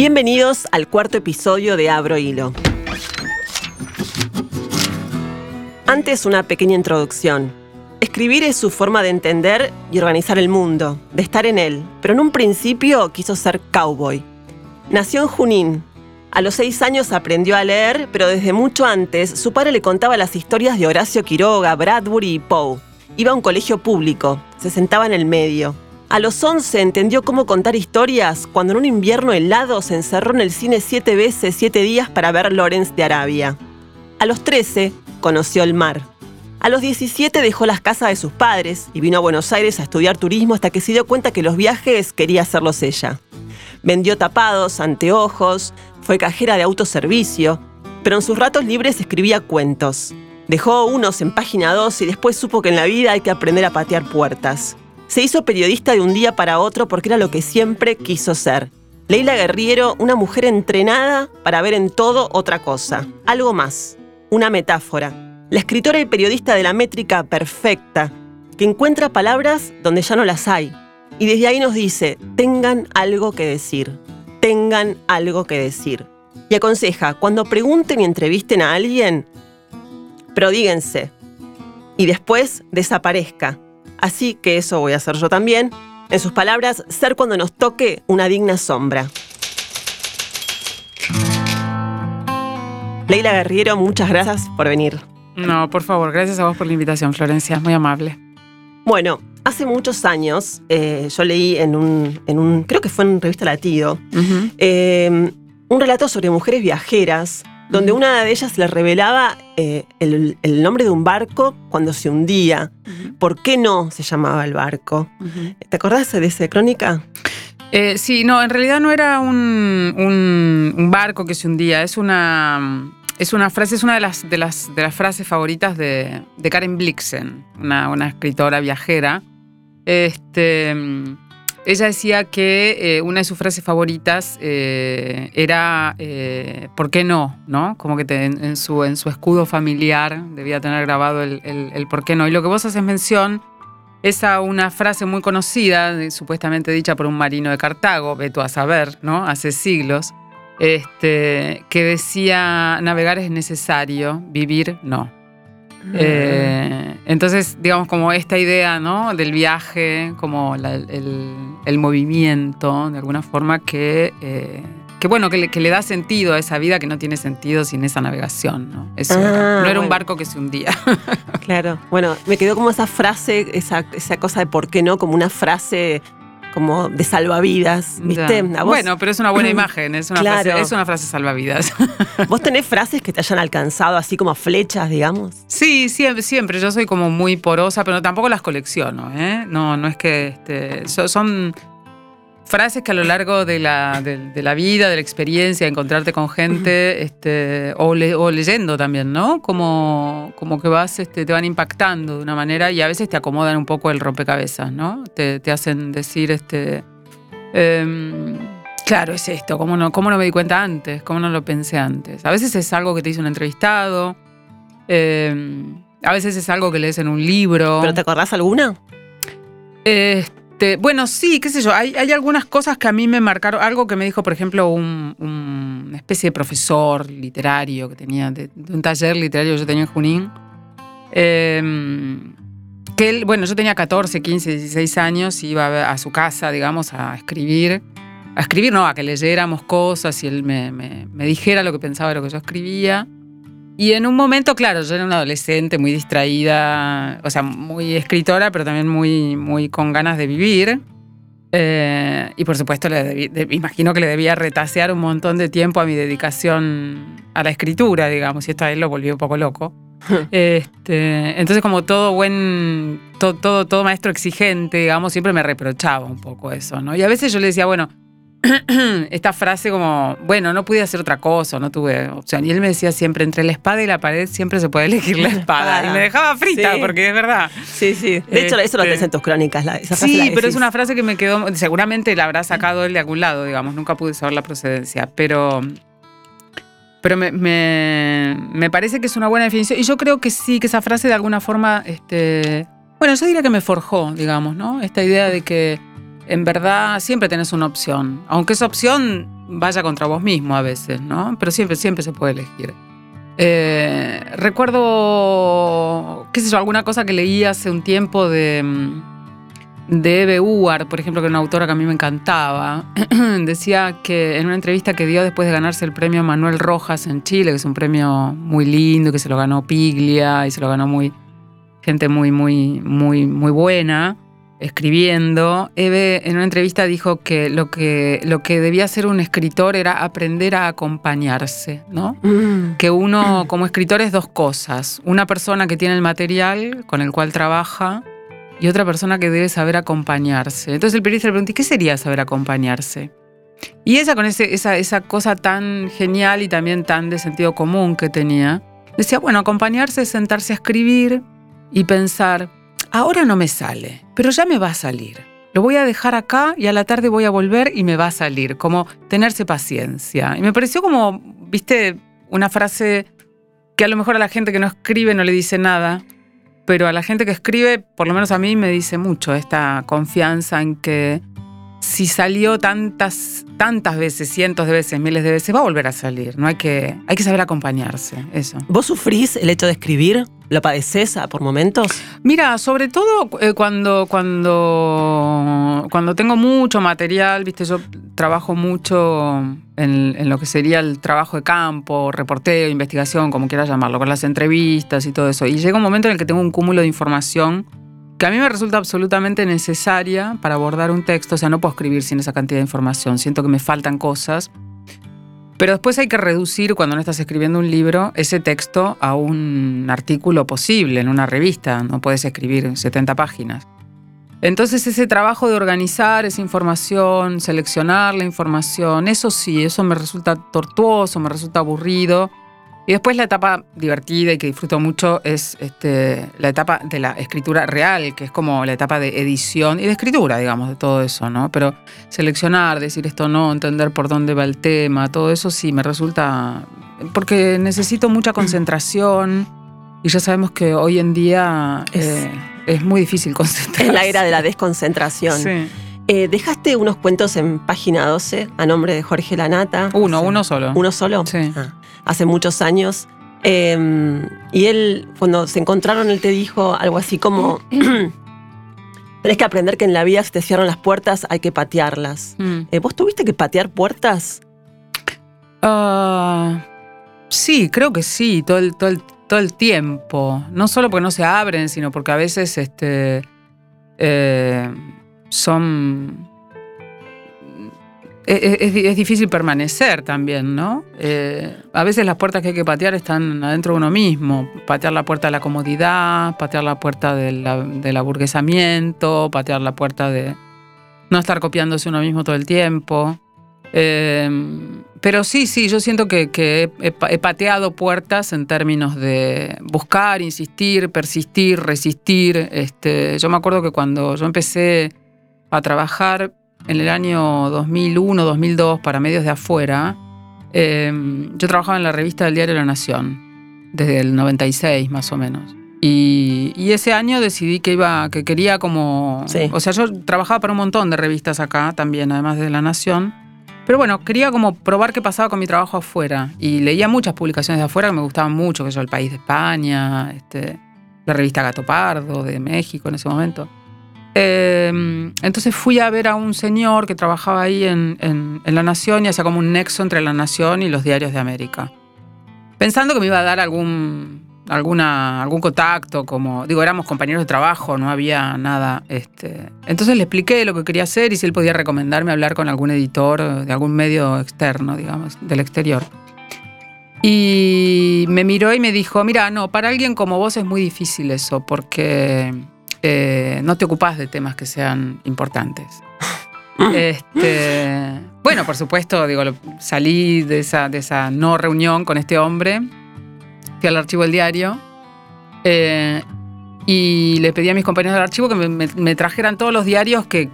Bienvenidos al cuarto episodio de Abro Hilo. Antes una pequeña introducción. Escribir es su forma de entender y organizar el mundo, de estar en él, pero en un principio quiso ser cowboy. Nació en Junín. A los seis años aprendió a leer, pero desde mucho antes su padre le contaba las historias de Horacio Quiroga, Bradbury y Poe. Iba a un colegio público, se sentaba en el medio. A los 11 entendió cómo contar historias cuando en un invierno helado se encerró en el cine siete veces, siete días para ver Lawrence de Arabia. A los 13 conoció el mar. A los 17 dejó las casas de sus padres y vino a Buenos Aires a estudiar turismo hasta que se dio cuenta que los viajes quería hacerlos ella. Vendió tapados, anteojos, fue cajera de autoservicio, pero en sus ratos libres escribía cuentos. Dejó unos en página 2 y después supo que en la vida hay que aprender a patear puertas. Se hizo periodista de un día para otro porque era lo que siempre quiso ser. Leila Guerriero, una mujer entrenada para ver en todo otra cosa, algo más, una metáfora. La escritora y periodista de la métrica perfecta, que encuentra palabras donde ya no las hay. Y desde ahí nos dice, tengan algo que decir, tengan algo que decir. Y aconseja, cuando pregunten y entrevisten a alguien, prodíguense. Y después desaparezca Así que eso voy a hacer yo también. En sus palabras, ser cuando nos toque una digna sombra. Leila Guerriero, muchas gracias por venir. No, por favor, gracias a vos por la invitación, Florencia, muy amable. Bueno, hace muchos años eh, yo leí en un, en un, creo que fue en Revista Latido, eh, un relato sobre mujeres viajeras donde una de ellas le revelaba eh, el, nombre de un barco cuando se hundía. ¿Por qué no se llamaba el barco? ¿Te acordás de esa crónica? Eh, sí, no, en realidad no era un, barco que se hundía, es una, es una frase, es una de las, de las, de las frases favoritas de, Karen Blixen, una, una escritora viajera. Este ella decía que eh, una de sus frases favoritas eh, era eh, ¿por qué no? ¿no? Como que en, su, en su escudo familiar debía tener grabado el, ¿por qué no? Y lo que vos haces mención es a una frase muy conocida, supuestamente dicha por un marino de Cartago, veto a saber, ¿no? Hace siglos, este, que decía, navegar es necesario, vivir no. Eh, entonces, digamos, como esta idea ¿no? del viaje, como el, movimiento, de alguna forma, que, eh, que bueno, que le, da sentido a esa vida que no tiene sentido sin esa navegación. No, ah, no era un barco que se hundía. claro, bueno, me quedó como esa frase, esa, esa cosa de por qué no, como una frase como de salvavidas, ¿viste? Bueno, pero es una buena imagen, es una, frase, es una frase salvavidas. ¿Vos tenés frases que te hayan alcanzado así como flechas, digamos? Sí, siempre, siempre. Yo soy como muy porosa, pero tampoco las colecciono, ¿eh? No, no es que este, son frases que a lo largo de la, de, la vida, de la experiencia, de encontrarte con gente, este, o, leyendo también, ¿no? Como, como que vas, este, te van impactando de una manera y a veces te acomodan un poco el rompecabezas, ¿no? Te, hacen decir, este, em, claro, es esto, ¿cómo no, ¿cómo no me di cuenta antes? ¿Cómo no lo pensé antes? A veces es algo que te hizo un entrevistado, em, a veces es algo que lees en un libro. ¿Pero te acordás alguna? Este, este, bueno, sí, qué sé yo, hay, algunas cosas que a mí me marcaron, algo que me dijo, por ejemplo, un, una especie de profesor literario que tenía, de, un taller literario que yo tenía en Junín, em, que él, bueno, yo tenía 14, 15, 16 años, iba a, su casa, digamos, a escribir, a escribir, no, a que leyéramos cosas y él me, me dijera lo que pensaba de lo que yo escribía. Y en un momento, claro, yo era una adolescente muy distraída, o sea, muy escritora, pero también muy, muy con ganas de vivir. Eh, y por supuesto, le imagino que le debía retasear un montón de tiempo a mi dedicación a la escritura, digamos, y esto a él lo volvió un poco loco. este, entonces, como todo buen, todo, todo, todo maestro exigente, digamos, siempre me reprochaba un poco eso, ¿no? Y a veces yo le decía, bueno, esta frase como, bueno, no pude hacer otra cosa, no tuve opción. Y él me decía siempre, entre la espada y la pared siempre se puede elegir la espada. y me dejaba frita, porque es verdad. Sí, sí. De hecho, eso lo tenés en tus crónicas. sí, pero es una frase que me quedó, seguramente la habrá sacado él de algún lado, digamos, nunca pude saber la procedencia, pero... Pero me, me, parece que es una buena definición. Y yo creo que sí, que esa frase de alguna forma, este, bueno, yo diría que me forjó, digamos, ¿no? Esta idea de que en verdad siempre tenés una opción. Aunque esa opción vaya contra vos mismo a veces, ¿no? Pero siempre, siempre se puede elegir. Eh, recuerdo, qué sé yo, alguna cosa que leí hace un tiempo de, de Eve Uar, por ejemplo, que era una autora que a mí me encantaba. Decía que en una entrevista que dio después de ganarse el premio Manuel Rojas en Chile, que es un premio muy lindo, que se lo ganó Piglia y se lo ganó muy gente muy, muy, muy, muy buena escribiendo, Eve en una entrevista dijo que lo que, lo que debía hacer un escritor era aprender a acompañarse, ¿no? Mm. Que uno como escritor es dos cosas, una persona que tiene el material con el cual trabaja y otra persona que debe saber acompañarse. Entonces el periodista le preguntó, ¿qué sería saber acompañarse? Y ella con ese, esa, esa cosa tan genial y también tan de sentido común que tenía, decía, bueno, acompañarse es sentarse a escribir y pensar, ahora no me sale, pero ya me va a salir. Lo voy a dejar acá y a la tarde voy a volver y me va a salir, como tenerse paciencia. Y me pareció como, viste, una frase que a lo mejor a la gente que no escribe no le dice nada, pero a la gente que escribe, por lo menos a mí me dice mucho esta confianza en que si salió tantas, tantas veces, cientos de veces, miles de veces, va a volver a salir. No hay que, hay que saber acompañarse, eso. ¿Vos sufrís el hecho de escribir? ¿Lo padeces por momentos? Mira, sobre todo eh, cuando, cuando, cuando tengo mucho material, viste, yo trabajo mucho en, en, lo que sería el trabajo de campo, reporteo, investigación, como quieras llamarlo, con las entrevistas y todo eso. Y llega un momento en el que tengo un cúmulo de información que a mí me resulta absolutamente necesaria para abordar un texto. O sea, no puedo escribir sin esa cantidad de información. Siento que me faltan cosas. Pero después hay que reducir, cuando no estás escribiendo un libro, ese texto a un artículo posible en una revista. No puedes escribir 70 páginas. Entonces ese trabajo de organizar esa información, seleccionar la información, eso sí, eso me resulta tortuoso, me resulta aburrido. Y después la etapa divertida y que disfruto mucho es este, la etapa de la escritura real, que es como la etapa de edición y de escritura, digamos, de todo eso, ¿no? Pero seleccionar, decir esto no, entender por dónde va el tema, todo eso sí me resulta... porque necesito mucha concentración y ya sabemos que hoy en día es, eh, muy difícil concentrarse. En la era de la desconcentración. Sí. Eh, dejaste unos cuentos en página 12 a nombre de Jorge Lanata. Uno, uno solo. ¿Uno solo? Sí. Ah hace muchos años. Em, y él, cuando se encontraron, él te dijo algo así como, tenés que aprender que en la vida si te cierran las puertas hay que patearlas. Mm. Eh, ¿Vos tuviste que patear puertas? Ah, sí, creo que sí, todo el, todo, todo el tiempo. No solo porque no se abren, sino porque a veces este, eh, son es, difícil permanecer también, ¿no? Eh, a veces las puertas que hay que patear están adentro de uno mismo. Patear la puerta de la comodidad, patear la puerta del aburguesamiento, patear la puerta de no estar copiándose uno mismo todo el tiempo. Eh, pero sí, sí, yo siento que, he, pateado puertas en términos de buscar, insistir, persistir, resistir. Este, yo me acuerdo que cuando yo empecé a trabajar en el año 2001, 2002 para medios de afuera, em, yo trabajaba en la revista del diario La Nación, desde el 96 más o menos. Y, ese año decidí que iba, que quería como. O sea, yo trabajaba para un montón de revistas acá también, además de La Nación. Pero bueno, quería como probar qué pasaba con mi trabajo afuera. Y leía muchas publicaciones de afuera que me gustaban mucho, que yo El País de España, este, la revista Gato Pardo de México en ese momento. Em, entonces fui a ver a un señor que trabajaba ahí en, La Nación y hacía como un nexo entre La Nación y los diarios de América. Pensando que me iba a dar algún, alguna, algún contacto, como, digo, éramos compañeros de trabajo, no había nada. Este. Entonces le expliqué lo que quería hacer y si él podía recomendarme hablar con algún editor de algún medio externo, digamos, del exterior. Y me miró y me dijo, mira, no, para alguien como vos es muy difícil eso, porque eh, no te ocupas de temas que sean importantes. Este, bueno, por supuesto, digo, salí de esa, de esa no reunión con este hombre, fui al archivo del diario eh, y le pedí a mis compañeros del archivo que me, trajeran todos los diarios que,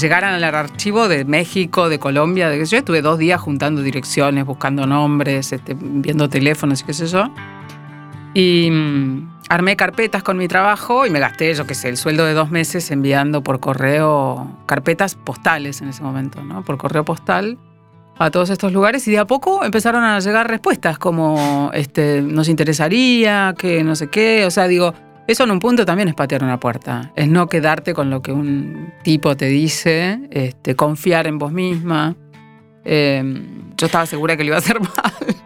llegaran al archivo de México, de Colombia. De, yo estuve dos días juntando direcciones, buscando nombres, este, viendo teléfonos y qué sé yo. Y mm, armé carpetas con mi trabajo y me gasté, yo qué sé, el sueldo de dos meses enviando por correo carpetas postales en ese momento, ¿no? Por correo postal. a todos estos lugares y de a poco empezaron a llegar respuestas como este, nos interesaría, que no sé qué, o sea, digo, eso en un punto también es patear una puerta, es no quedarte con lo que un tipo te dice, este, confiar en vos misma. Eh, yo estaba segura que lo iba a hacer mal.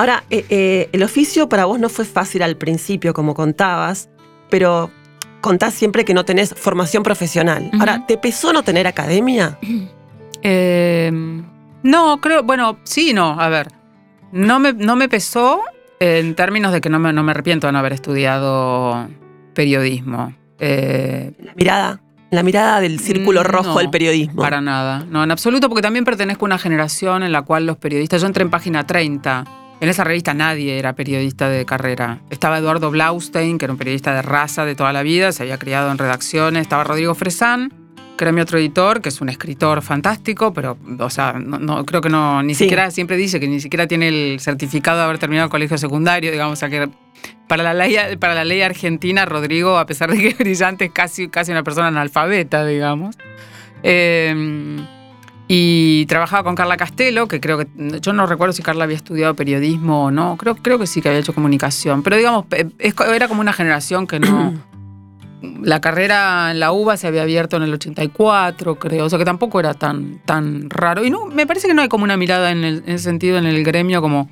Ahora, eh, eh, el oficio para vos no fue fácil al principio, como contabas, pero contás siempre que no tenés formación profesional. Ahora, ¿te pesó no tener academia? no, creo, bueno, sí, no, a ver, no me, no me pesó en términos de que no me, no me arrepiento de no haber estudiado periodismo. la mirada. La mirada del círculo mm, rojo del periodismo. Para nada. No, en absoluto, porque también pertenezco a una generación en la cual los periodistas. Yo entré en página 30. En esa revista nadie era periodista de carrera. Estaba Eduardo Blaustein, que era un periodista de raza de toda la vida, se había criado en redacciones. Estaba Rodrigo Fresán, que era mi otro editor, que es un escritor fantástico, pero, o sea, no, creo que no, ni siquiera, siempre dice que ni siquiera tiene el certificado de haber terminado el colegio secundario, digamos, o sea, que para la ley, para la ley argentina, Rodrigo, a pesar de que es brillante, es casi, casi una persona analfabeta, digamos. Em, y trabajaba con Carla Castelo, que creo que. Yo no recuerdo si Carla había estudiado periodismo o no. Creo, creo que sí que había hecho comunicación. Pero digamos, era como una generación que no. la carrera en la UBA se había abierto en el 84, creo. O sea que tampoco era tan, tan raro. Y no, me parece que no hay como una mirada en, el, en ese sentido en el gremio como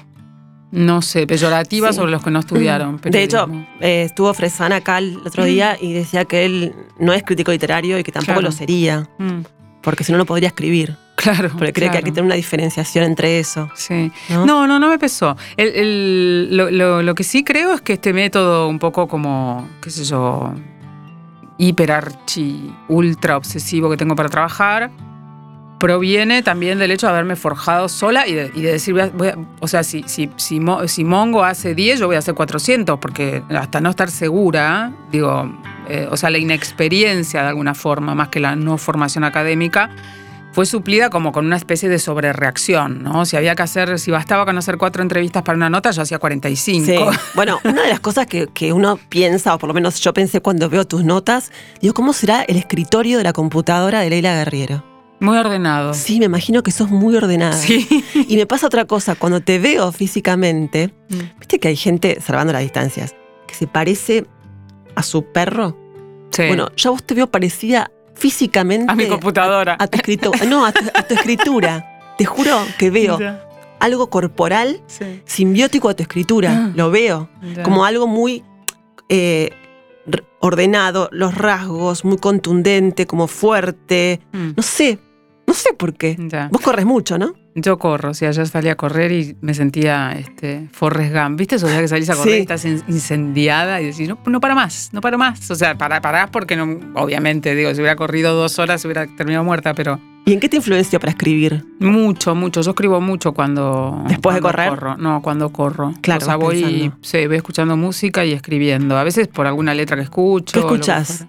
no sé, peyorativa sobre los que no estudiaron. De hecho, eh, estuvo Fresana acá el otro día y decía que él no es crítico literario y que tampoco lo sería. Mm. Porque si no, no podría escribir. Claro. Porque cree que hay que tener una diferenciación entre eso. Sí. No, no, no, me pesó. lo, que sí creo es que este método, un poco como, qué sé yo, hiperarchi, ultra obsesivo que tengo para trabajar, proviene también del hecho de haberme forjado sola y de, decir, o sea, si, si, si, si, Mongo hace 10, yo voy a hacer 400, porque hasta no estar segura, digo, eh, o sea, la inexperiencia de alguna forma, más que la no formación académica, fue suplida como con una especie de sobrereacción, ¿no? Si había que hacer, si bastaba con hacer cuatro entrevistas para una nota, yo hacía 45. Sí. Bueno, una de las cosas que, que, uno piensa, o por lo menos yo pensé cuando veo tus notas, digo, ¿cómo será el escritorio de la computadora de Leila Guerriero? Muy ordenado. Sí, me imagino que sos muy ordenada. Sí. Y me pasa otra cosa, cuando te veo físicamente, mm. viste que hay gente, salvando las distancias, que se parece a su perro. Sí. Bueno, yo vos te veo parecida físicamente. A mi computadora. A, tu escritura. No, a tu, escritura. Te juro que veo algo corporal simbiótico a tu escritura. Ah. Lo veo. Como algo muy. Eh, ordenado, los rasgos, muy contundente, como fuerte. Mm. No sé, no sé por qué. Vos corres mucho, ¿no? Yo corro, o sea, ayer salí a correr y me sentía este, Forrest Gump. ¿Viste? O sea, que salís a correr y estás incendiada y decís, no, no para más, no para más. O sea, para, parás porque no, obviamente, digo, si hubiera corrido dos horas hubiera terminado muerta, pero ¿Y en qué te influencia para escribir? Mucho, mucho. Yo escribo mucho cuando. ¿Después de correr? No, cuando corro. Claro. O sea, voy, sí, voy escuchando música y escribiendo. A veces por alguna letra que escucho. ¿Qué escuchas?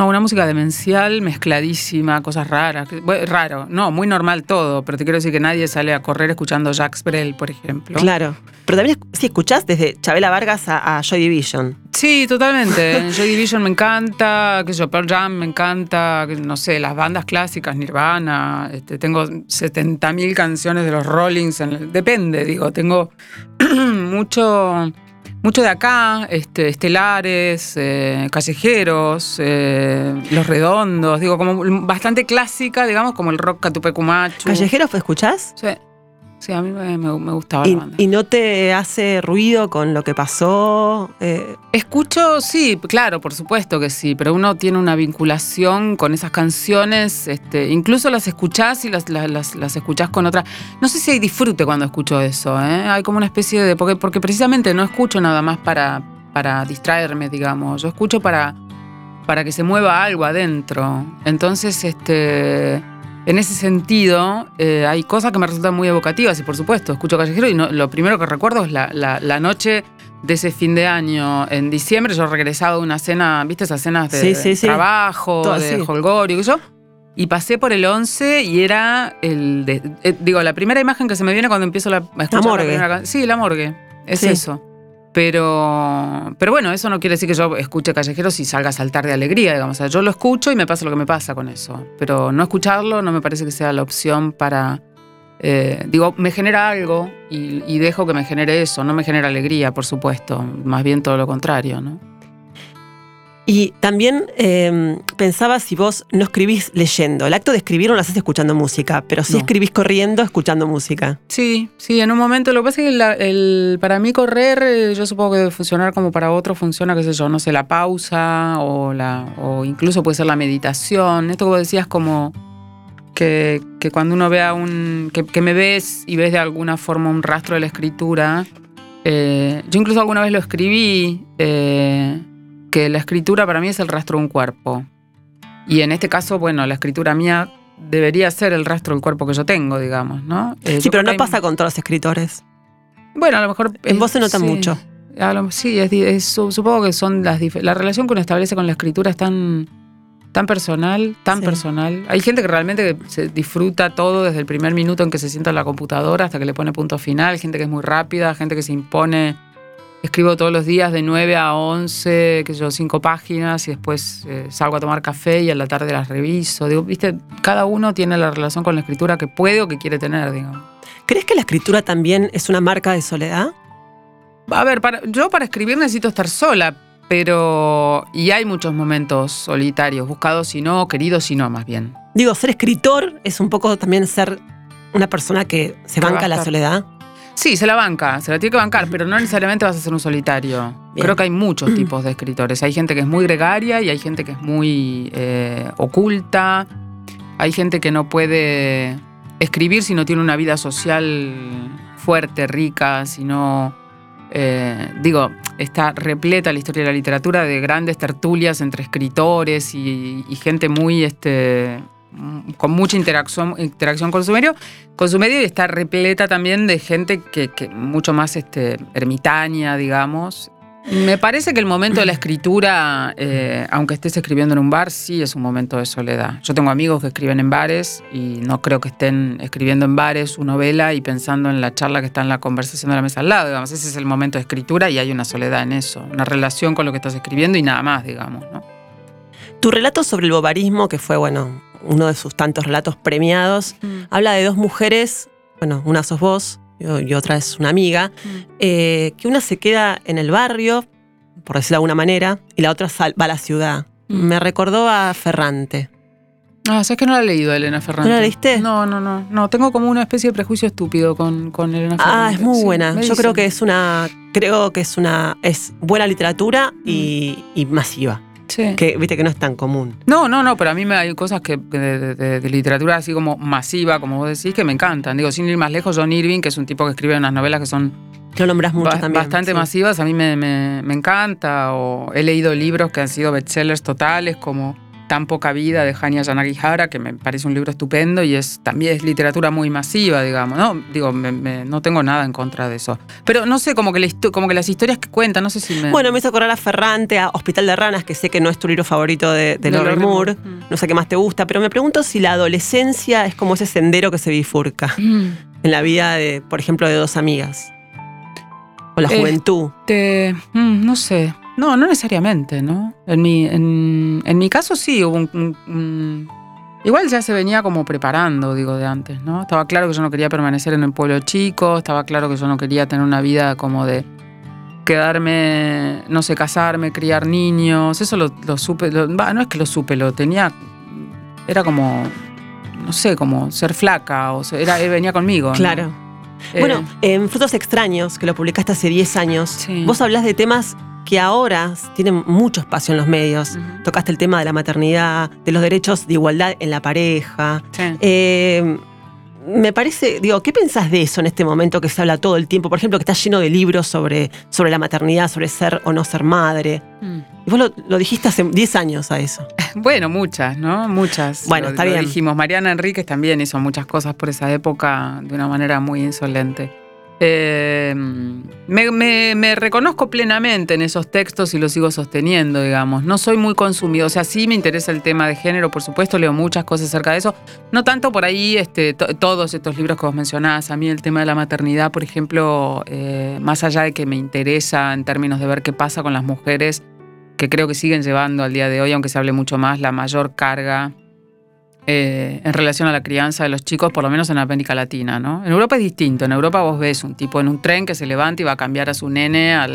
No, una música demencial, mezcladísima, cosas raras. raro, no, muy normal todo, pero te quiero decir que nadie sale a correr escuchando Jacques Brel, por ejemplo. Claro. Pero también si escuchás desde Chabela Vargas a, Joy Division. Sí, totalmente. Joy Division me encanta, que yo, Pearl Jam me encanta, no sé, las bandas clásicas, Nirvana, este, tengo 70.000 canciones de los Rollings, depende, digo, tengo mucho mucho de acá, este, estelares, eh, callejeros, eh, los redondos, digo, como bastante clásica, digamos, como el rock catupecumacho. ¿Callejeros escuchás? Sí. Sí, a mí me, gustaba ¿Y, la banda. ¿Y no te hace ruido con lo que pasó? Eh, Escucho, sí, claro, por supuesto que sí, pero uno tiene una vinculación con esas canciones, este, incluso las escuchás y las, las, las, escuchás con otra. No sé si hay disfrute cuando escucho eso, ¿eh? hay como una especie de. Porque, porque precisamente no escucho nada más para, para distraerme, digamos. Yo escucho para, para que se mueva algo adentro. Entonces, este en ese sentido, eh, hay cosas que me resultan muy evocativas y por supuesto, escucho Callejero y lo primero que recuerdo es la, noche de ese fin de año en diciembre. Yo regresado de una cena, ¿viste esas cenas de, trabajo, de holgorio y yo? Y pasé por el 11 y era el. Eh, digo, la primera imagen que se me viene cuando empiezo la, a escuchar la morgue. sí, la morgue. Es eso. Pero, pero bueno, eso no quiere decir que yo escuche callejeros y salga a saltar de alegría, digamos. yo lo escucho y me pasa lo que me pasa con eso. Pero no escucharlo no me parece que sea la opción para, eh, digo, me genera algo y, y dejo que me genere eso. No me genera alegría, por supuesto. Más bien todo lo contrario, ¿no? Y también eh, pensaba si vos no escribís leyendo. El acto de escribir no lo haces escuchando música, pero sí No. escribís corriendo escuchando música. Sí, sí, en un momento. Lo que pasa es que la- el- para mí correr, eh, yo supongo que debe funcionar como para otros funciona, qué sé yo, no sé, la pausa o, la, o incluso puede ser la meditación. Esto que vos decías como que, que cuando uno vea un... Que, que me ves y ves de alguna forma un rastro de la escritura. eh, yo incluso alguna vez lo escribí, eh, que la escritura para mí es el rastro de un cuerpo. Y en este caso, bueno, la escritura mía debería ser el rastro del cuerpo que yo tengo, digamos, ¿no? Eh, Sí, pero no pasa con todos los escritores. Bueno, a lo mejor... En vos se nota sí. mucho. Lo- sí, es, es- supongo que son las... La relación que uno establece con la escritura es tan, tan personal, tan Sí. personal. Hay gente que realmente se disfruta todo desde el primer minuto en que se sienta en la computadora hasta que le pone punto final. Gente que es muy rápida, gente que se impone... Escribo todos los días de 9 a 11, que yo, cinco páginas y después eh, salgo a tomar café y a la tarde las reviso. Digo, viste, cada uno tiene la relación con la escritura que puede o que quiere tener, digamos. ¿Crees que la escritura también es una marca de soledad? A ver, para, yo para escribir necesito estar sola, pero. Y hay muchos momentos solitarios, buscados y no, queridos y no, más bien. Digo, ser escritor es un poco también ser una persona que se banca la soledad. Sí, se la banca, se la tiene que bancar, pero no necesariamente vas a ser un solitario. Bien. Creo que hay muchos tipos de escritores. Hay gente que es muy gregaria y hay gente que es muy eh, oculta. Hay gente que no puede escribir si no tiene una vida social fuerte, rica, si no. eh, digo, está repleta la historia de la literatura de grandes tertulias entre escritores y, y gente muy. Este, con mucha interacción, interacción con su medio, con su medio y está repleta también de gente que, que mucho más este, ermitaña, digamos. Me parece que el momento de la escritura, eh, aunque estés escribiendo en un bar, sí es un momento de soledad. Yo tengo amigos que escriben en bares y no creo que estén escribiendo en bares su novela y pensando en la charla que está en la conversación de la mesa al lado. Digamos, ese es el momento de escritura y hay una soledad en eso, una relación con lo que estás escribiendo y nada más, digamos. ¿no? Tu relato sobre el bobarismo, que fue, bueno, uno de sus tantos relatos premiados, habla de dos mujeres, bueno, una sos vos y otra es una amiga, eh, que una se queda en el barrio, por decirlo de alguna manera, y la otra sal- va a la ciudad. Mm. Me recordó a Ferrante. Ah, ¿sabes que no la he leído, Elena Ferrante? ¿No la leíste? No, no, no. No, tengo como una especie de prejuicio estúpido con, con Elena Ferrante. Ah, es muy Sí, buena. Yo creo que es una, creo que es una, es buena literatura y, y masiva. Sí. Que viste que no es tan común. No, no, no, pero a mí me hay cosas que de, de- de- de literatura así como masiva, como vos decís, que me encantan. Digo, sin ir más lejos, John Irving, que es un tipo que escribe unas novelas que son Lo nombras mucho ba- también. bastante sí. masivas, a mí me, me- me encanta. O he leído libros que han sido bestsellers totales, como Tan poca vida de Hanya Yanagihara, que me parece un libro estupendo y es también es literatura muy masiva, digamos. No, digo, me- me- no tengo nada en contra de eso. Pero no sé, como que, la como que las historias que cuentan, no sé si me... Bueno, me hizo acordar a Ferrante, a Hospital de Ranas, que sé que no es tu libro favorito de, de De Moore. Mm. No sé qué más te gusta, pero me pregunto si la adolescencia es como ese sendero que se bifurca Mm. en la vida de, por ejemplo, de dos amigas. O la Eh, juventud. Este, mm, no sé. No, no necesariamente, ¿no? En mi, en, en mi caso sí hubo un, un- un- Igual ya se venía como preparando, digo, de antes, ¿no? Estaba claro que yo no quería permanecer en el pueblo chico, estaba claro que yo no quería tener una vida como de quedarme, no sé, casarme, criar niños. Eso lo, lo supe, lo- no es que lo supe, lo tenía. Era como, no sé, como ser flaca, o sea, era, venía conmigo. ¿no? Claro. Eh, Bueno, en Frutos Extraños, que lo publicaste hace 10 años, Sí. vos hablás de temas que ahora tienen mucho espacio en los medios. Tocaste el tema de la maternidad, de los derechos de igualdad en la pareja. sí. Eh, me parece, digo, ¿qué pensás de eso en este momento que se habla todo el tiempo? Por ejemplo, que está lleno de libros sobre, sobre la maternidad, sobre ser o no ser madre. Mm. Y vos lo, lo dijiste hace 10 años a eso. Bueno, muchas, ¿no? Muchas. Bueno, Lo- está lo bien. dijimos, Mariana Enríquez también hizo muchas cosas por esa época de una manera muy insolente. Eh, me, reconozco plenamente en esos textos y los sigo sosteniendo, digamos. No soy muy consumido, o sea, sí me interesa el tema de género, por supuesto, leo muchas cosas acerca de eso. No tanto por ahí este, to- todos estos libros que vos mencionás. A mí el tema de la maternidad, por ejemplo, eh, más allá de que me interesa en términos de ver qué pasa con las mujeres, que creo que siguen llevando al día de hoy, aunque se hable mucho más, la mayor carga eh, en relación a la crianza de los chicos, por lo menos en América Latina, ¿no? En Europa es distinto. En Europa vos ves un tipo en un tren que se levanta y va a cambiar a su nene al,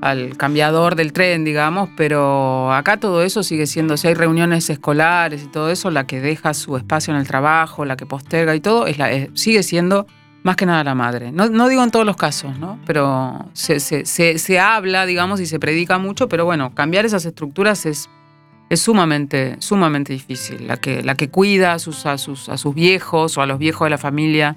al cambiador del tren, digamos, pero acá todo eso sigue siendo, si hay reuniones escolares y todo eso, la que deja su espacio en el trabajo, la que posterga y todo, es la, sigue siendo más que nada la madre. No, no, digo en todos los casos, ¿no? Pero se, se, se, habla, digamos, y se predica mucho, pero bueno, cambiar esas estructuras es, es sumamente, sumamente difícil. La que, la que cuida a sus, a, sus, a sus viejos o a los viejos de la familia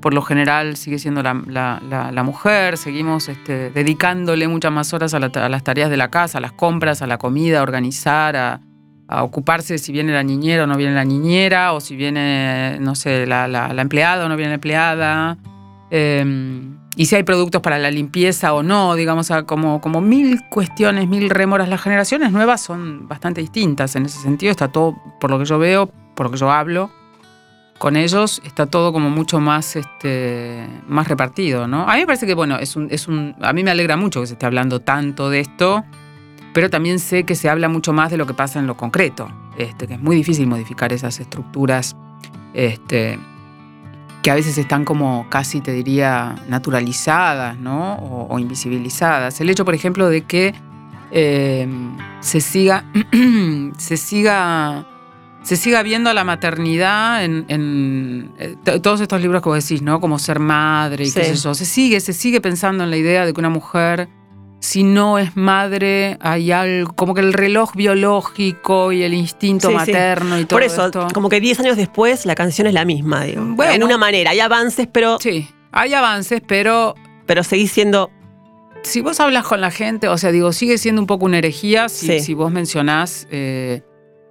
por lo general sigue siendo la, mujer, seguimos este, dedicándole muchas más horas a, las tareas de la casa, a las compras, a la comida, a organizar, a, ocuparse de si viene la niñera o no viene la niñera, o si viene, no sé, la, empleada o no viene la empleada, em, y si hay productos para la limpieza o no, digamos, como, como mil cuestiones, mil rémoras. Las generaciones nuevas son bastante distintas en ese sentido, está todo, por lo que yo veo, por lo que yo hablo, con ellos está todo como mucho más, este, más repartido, ¿no? A mí me parece que, bueno, es un, es un, a mí me alegra mucho que se esté hablando tanto de esto, pero también sé que se habla mucho más de lo que pasa en lo concreto, este, que es muy difícil modificar esas estructuras, este, que a veces están como casi, te diría, naturalizadas, ¿no? O, invisibilizadas. El hecho, por ejemplo, de que eh, se siga, se siga se siga viendo a la maternidad en, eh, todos estos libros que vos decís, ¿no? Como ser madre y qué sé yo. Se sigue, se sigue pensando en la idea de que una mujer, si no es madre, hay algo, como que el reloj biológico y el instinto materno y todo Por eso, como que 10 años después la canción es la misma, digo. Bueno, de alguna manera, hay avances, pero. Sí, hay avances, pero. Pero seguís siendo si vos hablas con la gente, o sea, digo, sigue siendo un poco una herejía si, si vos mencionás eh,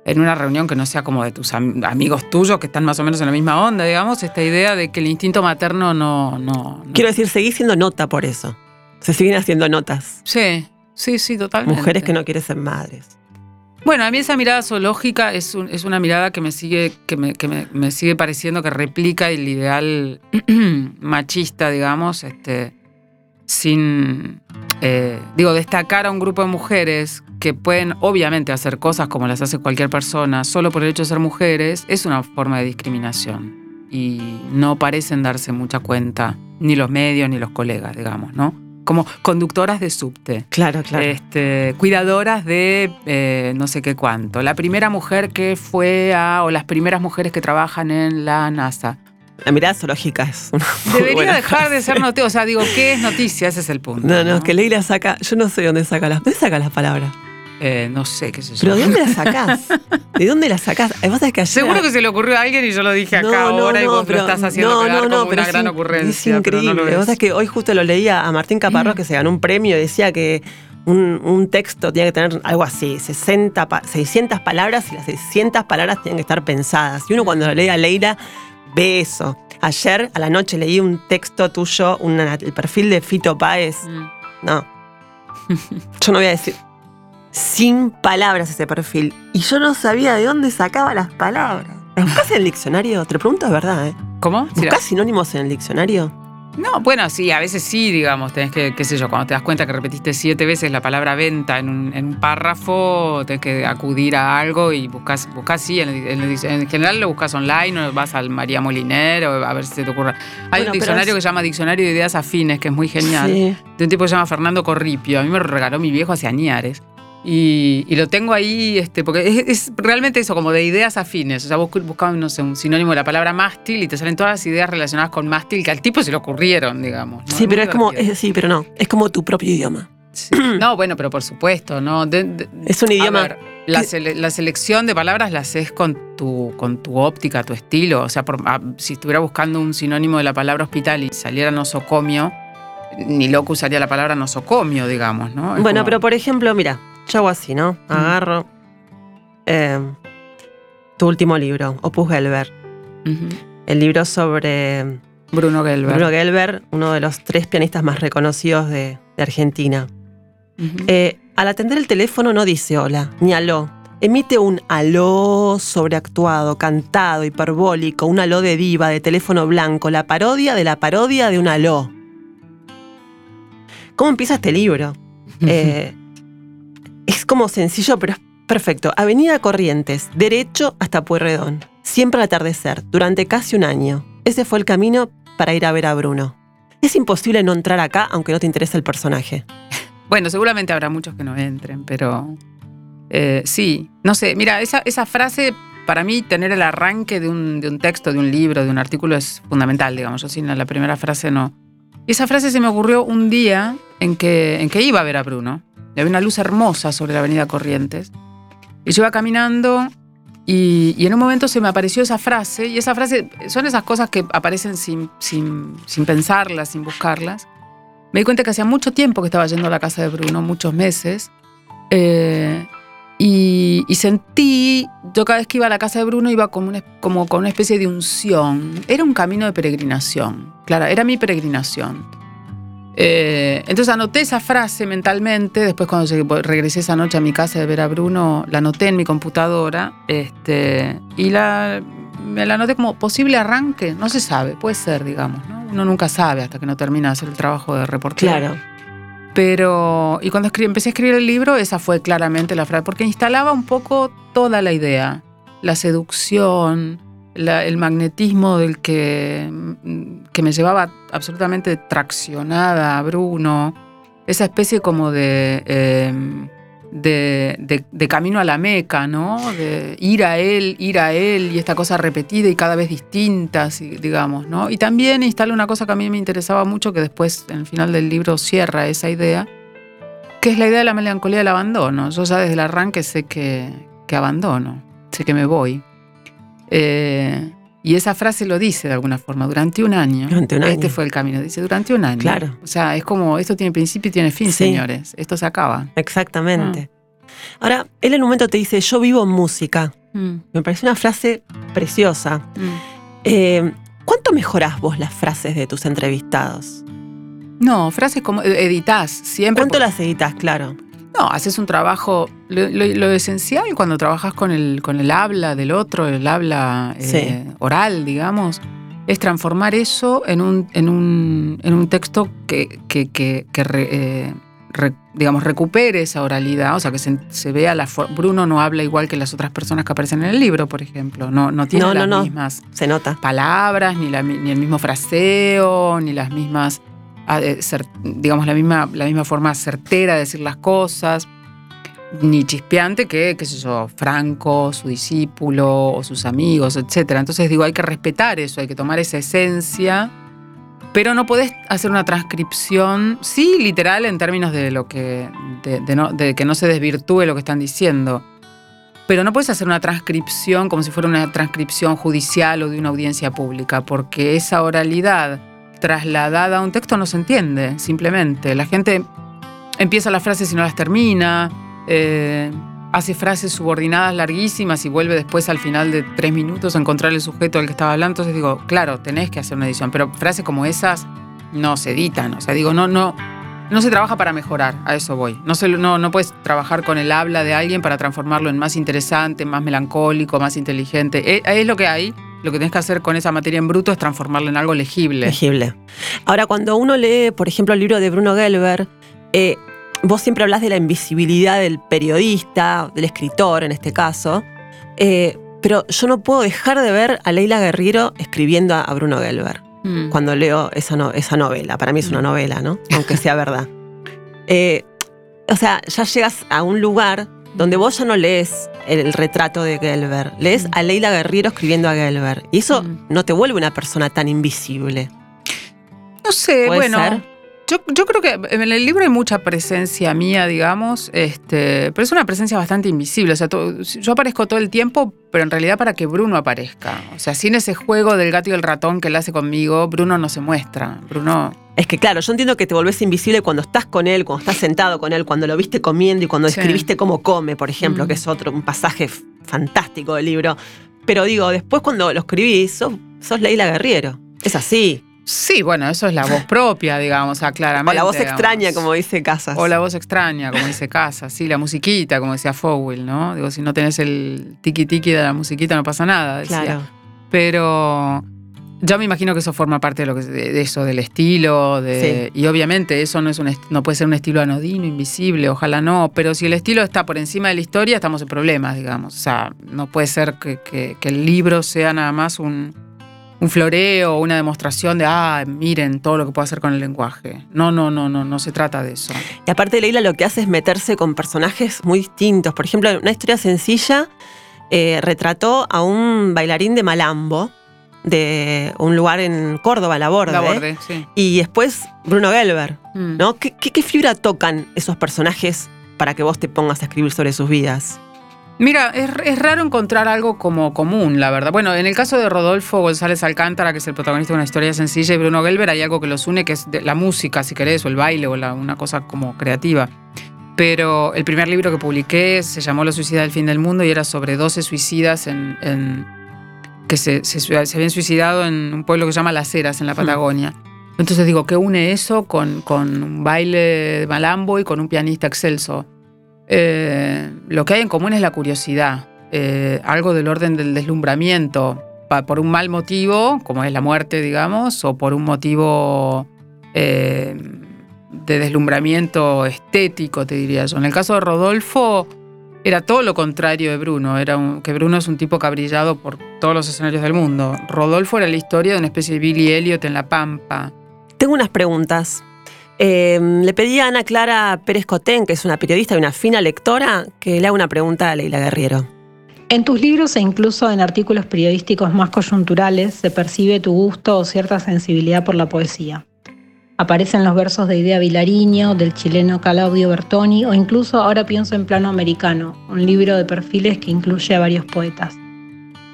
en una reunión que no sea como de tus amigos tuyos que están más o menos en la misma onda, digamos, esta idea de que el instinto materno no... no, Quiero decir, seguís siendo nota por eso. Se siguen haciendo notas. Sí, sí, sí, totalmente. Mujeres que no quieren ser madres. Bueno, a mí esa mirada zoológica es, es una mirada que me sigue, que me, que me, sigue pareciendo que replica el ideal machista, digamos, este, sin, eh, digo, destacar a un grupo de mujeres que pueden obviamente hacer cosas como las hace cualquier persona solo por el hecho de ser mujeres, es una forma de discriminación. Y no parecen darse mucha cuenta, ni los medios ni los colegas, digamos, ¿no? Como conductoras de subte. Claro, claro. Este, cuidadoras de eh, no sé qué cuánto. La primera mujer que fue a, o las primeras mujeres que trabajan en la NASA. La mirada zoológica es una Debería dejar de ser noticia. O sea, digo, ¿qué es noticia? Ese es el punto. No, no, es que Leila saca. Yo no sé dónde saca las. ¿Dónde saca las palabras? Eh, no sé qué sé yo. ¿Pero de dónde las sacás? ¿De dónde las sacás? Seguro que se le ocurrió a alguien y yo lo dije acá ahora y vos lo estás haciendo quedar como una gran ocurrencia. Es increíble. Lo que que hoy justo lo leía a Martín Caparrós mm. que se ganó un premio y decía que un, texto tiene que tener algo así, 60, 600 palabras y las 600 palabras tienen que estar pensadas. Y uno cuando lo lee a Leila ve eso. Ayer a la noche leí un texto tuyo, el perfil de Fito Páez. Mm. No. Yo no voy a decir sin palabras ese perfil. Y yo no sabía de dónde sacaba las palabras. ¿Buscás en el diccionario? Te lo pregunto de verdad, ¿eh? ¿Cómo? ¿Buscás sinónimos en el diccionario? No, bueno, sí, a veces sí, digamos, tenés que, qué sé yo, cuando te das cuenta que repetiste siete veces la palabra venta en un, párrafo, tenés que acudir a algo y buscas, buscas sí, en, en, general lo buscas online o vas al María Moliner o a ver si te ocurre. Hay un diccionario que se llama Diccionario de Ideas Afines, que es muy genial, de un tipo que se llama Fernando Corripio. A mí me lo regaló mi viejo hace añares. Y, lo tengo ahí, este, porque es, realmente eso, como de ideas afines. O sea, vos buscabas, no sé, un sinónimo de la palabra mástil y te salen todas las ideas relacionadas con mástil que al tipo se le ocurrieron, digamos. Sí, pero es como, sí, pero no, es como tu propio idioma. No, bueno, pero por supuesto, ¿no? es un idioma. la, selección de palabras la haces con tu, con tu óptica, tu estilo. O sea, si estuviera buscando un sinónimo de la palabra hospital y saliera nosocomio, ni loco usaría la palabra nosocomio, digamos, ¿no? bueno, pero por ejemplo, mira, yo hago así, ¿no? Mm. Agarro eh, tu último libro, Opus Gelber. El libro sobre Bruno Gelber. Bruno Gelber, uno de los tres pianistas más reconocidos de, Argentina. Eh, al atender el teléfono no dice hola, ni aló. Emite un aló sobreactuado, cantado, hiperbólico, un aló de diva, de teléfono blanco, la parodia de la parodia de un aló. ¿Cómo empieza este libro? Eh, como sencillo, pero es Perfecto. Avenida Corrientes, derecho hasta Pueyrredón. Siempre al atardecer, durante casi un año. Ese fue el camino para ir a ver a Bruno. Es imposible no entrar acá aunque no te interese el personaje. Bueno, seguramente habrá muchos que no entren, pero eh, sí. No sé, mira, esa, frase para mí tener el arranque de un, texto, de un libro, de un artículo es fundamental, digamos. Yo sin la primera frase no. Y esa frase se me ocurrió un día en que iba a ver a Bruno. Y había una luz hermosa sobre la avenida Corrientes. Y yo iba caminando y, y, en un momento se me apareció esa frase. Y esa frase son esas cosas que aparecen sin, sin, sin pensarlas, sin buscarlas. Me di cuenta que hacía mucho tiempo que estaba yendo a la casa de Bruno, muchos meses. Eh, y, y, sentí, yo cada vez que iba a la casa de Bruno iba como, una, como con una especie de unción. Era un camino de peregrinación, claro, era mi peregrinación. Eh, entonces anoté esa frase mentalmente, después cuando llegué, regresé esa noche a mi casa de ver a Bruno, la anoté en mi computadora este, y la, me la anoté como posible arranque, no se sabe, puede ser, digamos, ¿no? uno nunca sabe hasta que no termina de hacer el trabajo de reportero. Claro. Pero, y cuando empecé a escribir el libro, esa fue claramente la frase, porque instalaba un poco toda la idea, la seducción, la, el magnetismo del que, que me llevaba absolutamente traccionada a Bruno, esa especie como de, de, de, de, camino a la meca, ¿no? De ir a él, ir a él, y esta cosa repetida y cada vez distinta, digamos, ¿no? Y también instala una cosa que a mí me interesaba mucho, que después en el final del libro cierra esa idea, que es la idea de la melancolía del abandono. Yo ya desde el arranque sé que, que abandono, sé que me voy. Eh, y esa frase lo dice de alguna forma, durante un año. Durante un este año. fue el camino, dice, durante un año. Claro. O sea, es como, esto tiene principio y tiene fin, Sí. señores. Esto se acaba. Exactamente. Ah. Ahora, él en un momento te dice, yo vivo en música. Mm, Me parece una frase preciosa. mm. Eh, ¿Cuánto mejorás vos las frases de tus entrevistados? No, frases como eh, editás siempre. ¿Cuánto por- las editas, claro? No, haces un trabajo. Lo, lo- lo esencial cuando trabajas con el, con el habla del otro, el habla eh, oral, digamos, es transformar eso en un, en un, en un texto que, que, que- que re- eh, re- digamos, recupere esa oralidad. O sea, que se, se vea la Bruno no habla igual que las otras personas que aparecen en el libro, por ejemplo. No, no tiene No, las no. mismas Se nota. palabras, ni, la ni el mismo fraseo, ni las mismas, digamos, la misma, la misma forma certera de decir las cosas, ni chispeante que, qué sé yo, Franco, su discípulo o sus amigos, etc. Entonces digo, hay que respetar eso, hay que tomar esa esencia, pero no podés hacer una transcripción, sí, literal en términos de lo que, no- de que no se desvirtúe lo que están diciendo. Pero no puedes hacer una transcripción como si fuera una transcripción judicial o de una audiencia pública, porque esa oralidad trasladada a un texto no se entiende, simplemente. La gente empieza las frases y no las termina, eh, hace frases subordinadas larguísimas y vuelve después al final de tres minutos a encontrar el sujeto del que estaba hablando. Entonces digo, claro, tenés que hacer una edición, pero frases como esas no se editan. O sea, digo, no, no, no se trabaja para mejorar, a eso voy. No, se, no, no puedes trabajar con el habla de alguien para transformarlo en más interesante, más melancólico, más inteligente. Es, es lo que hay. Lo que tenés que hacer con esa materia en bruto es transformarla en algo legible. Legible. Ahora, cuando uno lee, por ejemplo, el libro de Bruno Gelber, eh, vos siempre hablas de la invisibilidad del periodista, del escritor en este caso, eh, pero yo no puedo dejar de ver a Leila Guerriero escribiendo a, a Bruno Gelber Mm. cuando leo esa, no- esa novela. Para mí es una Mm. novela, ¿no? Aunque sea verdad. Eh, o sea, ya llegas a un lugar donde vos ya no lees el, el retrato de Gelber, lees Mm. a Leila Guerriero escribiendo a Gelber. Y eso Mm. no te vuelve una persona tan invisible. No sé, ¿Puede bueno. ser? Yo, yo creo que en el libro hay mucha presencia mía, digamos, este, pero es una presencia bastante invisible. O sea, yo aparezco todo el tiempo, pero en realidad para que Bruno aparezca. O sea, sin ese juego del gato y el ratón que él hace conmigo, Bruno no se muestra. Bruno. Es que claro, yo entiendo que te volvés invisible cuando estás con él, cuando estás sentado con él, cuando lo viste comiendo y cuando Sí. describiste cómo come, por ejemplo, Mm. que es otro, un pasaje fantástico del libro. Pero digo, después cuando lo escribís, sos, sos Leila Guerriero. Es así. Sí, bueno, eso es la voz propia, digamos, claramente. O la voz digamos. extraña, como dice Casas. O la voz extraña, como dice Casa, sí, la musiquita, como decía Fowell, ¿no? Digo, si no tenés el tiki tiki de la musiquita no pasa nada, decía. Claro. Pero Yo me imagino que eso forma parte de lo que de eso, del estilo, de, y obviamente eso no es un no puede ser un estilo anodino, invisible, ojalá no, pero si el estilo está por encima de la historia, estamos en problemas, digamos. O sea, no puede ser que, el libro sea nada más un, un floreo, una demostración de, ah, miren todo lo que puedo hacer con el lenguaje. No, no, no, no, no se trata de eso. Y aparte Leila lo que hace es meterse con personajes muy distintos. Por ejemplo, una historia sencilla eh, retrató a un bailarín de Malambo de un lugar en Córdoba, La Borde. La Borde, sí. Y después Bruno Gelber, mm. ¿no? ¿Qué, fibra tocan esos personajes para que vos te pongas a escribir sobre sus vidas? Mira, es, raro encontrar algo como común, la verdad. Bueno, en el caso de Rodolfo González Alcántara, que es el protagonista de una historia sencilla, y Bruno Gelber, hay algo que los une, que es la música, si querés, o el baile, o una cosa como creativa. Pero el primer libro que publiqué se llamó La suicida del fin del mundo y era sobre 12 suicidas en que se, se, habían suicidado en un pueblo que se llama Las Heras, en la hmm. Patagonia. Entonces digo, ¿qué une eso con, con un baile de malambo y con un pianista excelso? Eh, lo que hay en común es la curiosidad, eh, algo del orden del deslumbramiento, por un mal motivo, como es la muerte, digamos, o por un motivo eh, de deslumbramiento estético, te diría yo. En el caso de Rodolfo, era todo lo contrario de Bruno, era que Bruno es un tipo que ha brillado por todos los escenarios del mundo. Rodolfo era la historia de una especie de Billy Elliot en La Pampa. Tengo unas preguntas. Eh, le pedí a Ana Clara Pérez Cotén, que es una periodista y una fina lectora, que le haga una pregunta a Leila Guerriero. En tus libros e incluso en artículos periodísticos más coyunturales se percibe tu gusto o cierta sensibilidad por la poesía. Aparecen los versos de Idea Vilariño, del chileno Claudio Bertoni o incluso ahora pienso en Plano Americano, un libro de perfiles que incluye a varios poetas.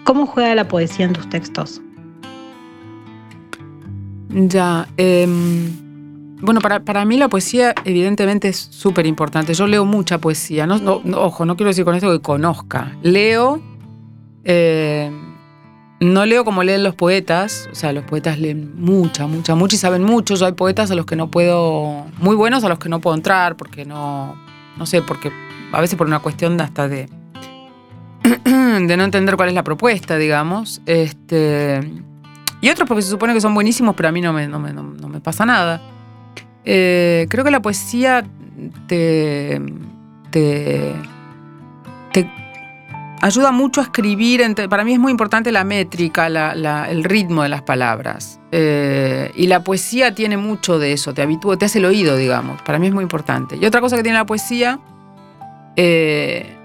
¿Cómo juega la poesía en tus textos? Ya, em, bueno, para, para, mí la poesía evidentemente es súper importante. Yo leo mucha poesía. No, ojo, no quiero decir con esto que conozca. Leo... Eh, no leo como leen los poetas, o sea, los poetas leen mucha, mucha, mucha y saben mucho. Yo hay poetas a los que no puedo, muy buenos a los que no puedo entrar porque no, no sé, porque a veces por una cuestión hasta de, de no entender cuál es la propuesta, digamos. Este, y otros porque se supone que son buenísimos, pero a mí no me, no me, pasa nada. Eh, creo que la poesía te, te, te ayuda mucho a escribir. Para mí es muy importante la métrica, el ritmo de las palabras. Eh, y la poesía tiene mucho de eso, te habitúa, te hace el oído, digamos. Para mí es muy importante. Y otra cosa que tiene la poesía eh,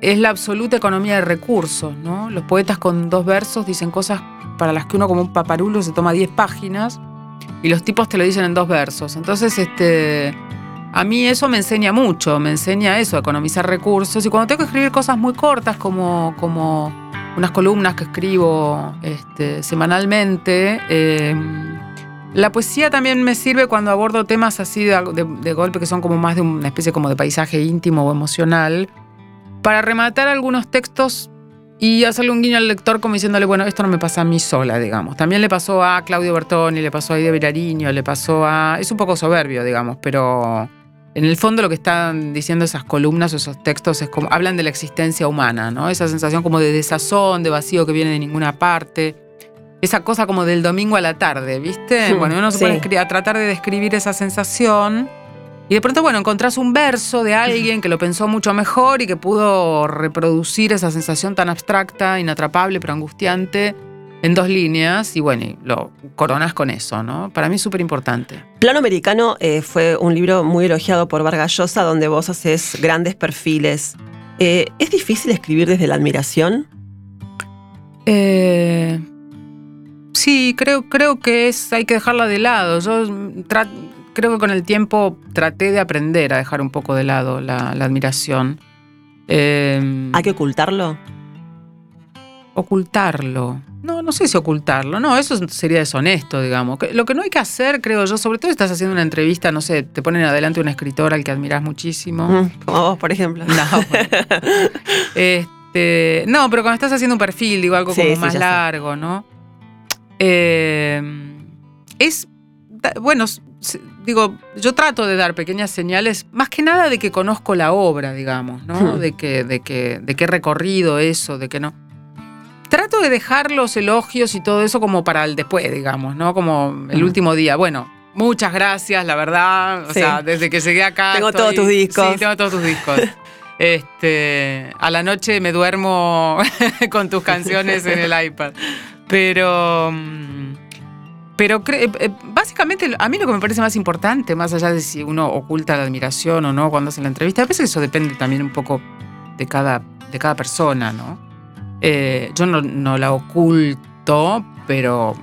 es la absoluta economía de recursos. Los poetas con dos versos dicen cosas para las que uno como un paparulo se toma 10 páginas y los tipos te lo dicen en dos versos. Entonces, este a mí eso me enseña mucho, me enseña eso, economizar recursos. Y cuando tengo que escribir cosas muy cortas, como, como unas columnas que escribo este, semanalmente, em, la poesía también me sirve cuando abordo temas así de, golpe que son como más de una especie como de paisaje íntimo o emocional, para rematar algunos textos y hacerle un guiño al lector como diciéndole, bueno, esto no me pasa a mí sola, digamos. También le pasó a Claudio Bertoni, le pasó a Ida Virariño, le pasó a... Es un poco soberbio, digamos, pero en el fondo lo que están diciendo esas columnas o esos textos es como hablan de la existencia humana, ¿no? Esa sensación como de desazón, de vacío que viene de ninguna parte. Esa cosa como del domingo a la tarde, ¿viste? bueno, uno se pone a tratar de describir esa sensación. Y de pronto, bueno, encontrás un verso de alguien que lo pensó mucho mejor y que pudo reproducir esa sensación tan abstracta, inatrapable, pero angustiante en dos líneas y bueno, lo coronas con eso, ¿no? Para mí es súper importante. Plano Americano eh, fue un libro muy elogiado por Vargas Llosa donde vos haces grandes perfiles. Eh, ¿Es difícil escribir desde la admiración? Eh, sí, creo, creo que es, hay que dejarla de lado. Yo creo que con el tiempo traté de aprender a dejar un poco de lado la, admiración. ¿Hay que ocultarlo? Ocultarlo. No, no sé si ocultarlo, no, eso sería deshonesto, digamos. Lo que no hay que hacer, creo yo, sobre todo estás haciendo una entrevista, no sé, te ponen adelante un escritor al que admiras muchísimo. Mm, como vos, por ejemplo. No, este, no, pero cuando estás haciendo un perfil, digo, algo como más largo, ¿no? Eh, es, bueno, digo, yo trato de dar pequeñas señales, más que nada de que conozco la obra, digamos, ¿no? Hmm. De, que, de, que, de qué recorrido eso, de que no trato de dejar los elogios y todo eso como para el después, digamos, ¿no? Como el Mm. último día. Bueno, muchas gracias, la verdad. O Sí. sea, desde que llegué acá. Tengo estoy- todos tus discos. Sí, tengo todos tus discos. Este, a la noche me duermo con tus canciones en el iPad. Pero. mm, Pero eh, eh, básicamente a mí lo que me parece más importante, más allá de si uno oculta la admiración o no cuando hace la entrevista, a veces eso depende también un poco de cada, de cada persona, ¿no? Eh, yo no, no la oculto, pero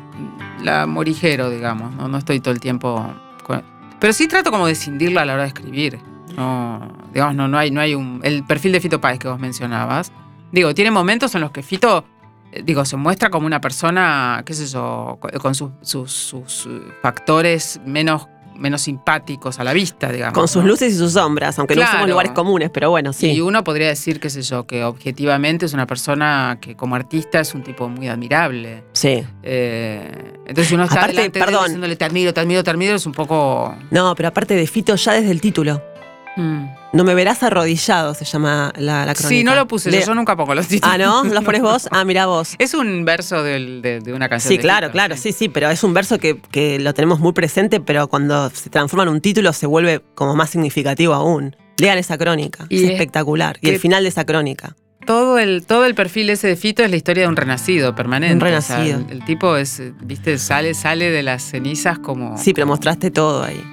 la morijero, digamos, ¿no? No estoy todo el tiempo... con- Pero sí trato como de cindirla a la hora de escribir. No, digamos, no, no hay, no hay un... El perfil de Fito Páez que vos mencionabas. Digo, tiene momentos en los que Fito, digo, se muestra como una persona, qué sé yo, co- con sus, sus- sus, eh, factores menos, menos simpáticos a la vista, digamos. Con sus luces y sus sombras, aunque no somos lugares comunes, pero bueno, Y sí. uno podría decir, qué sé yo, que objetivamente es una persona que como artista es un tipo muy admirable. Sí. Eh, entonces uno está Aparte, perdón. diciéndole te admiro, te admiro, te admiro, es un poco... No, pero aparte de Fito, ya desde el título. mm. No me verás arrodillado, se llama la, la crónica. Sí, no lo puse, yo, Le- yo nunca pongo los títulos. Ah, ¿no? ¿Los pones vos? Ah, mira vos. Es un verso del- de, de una canción. Sí, de claro, claro, sí, sí, pero es un verso que, que lo tenemos muy presente, pero cuando se transforma en un título se vuelve como más significativo aún. Lean esa crónica, Y es es espectacular. Y el final de esa crónica. Todo el, todo el perfil ese de Fito es la historia de un renacido permanente. Un O sea, renacido. el, el tipo es, viste, sale, sale de las cenizas como. Sí, pero mostraste todo ahí.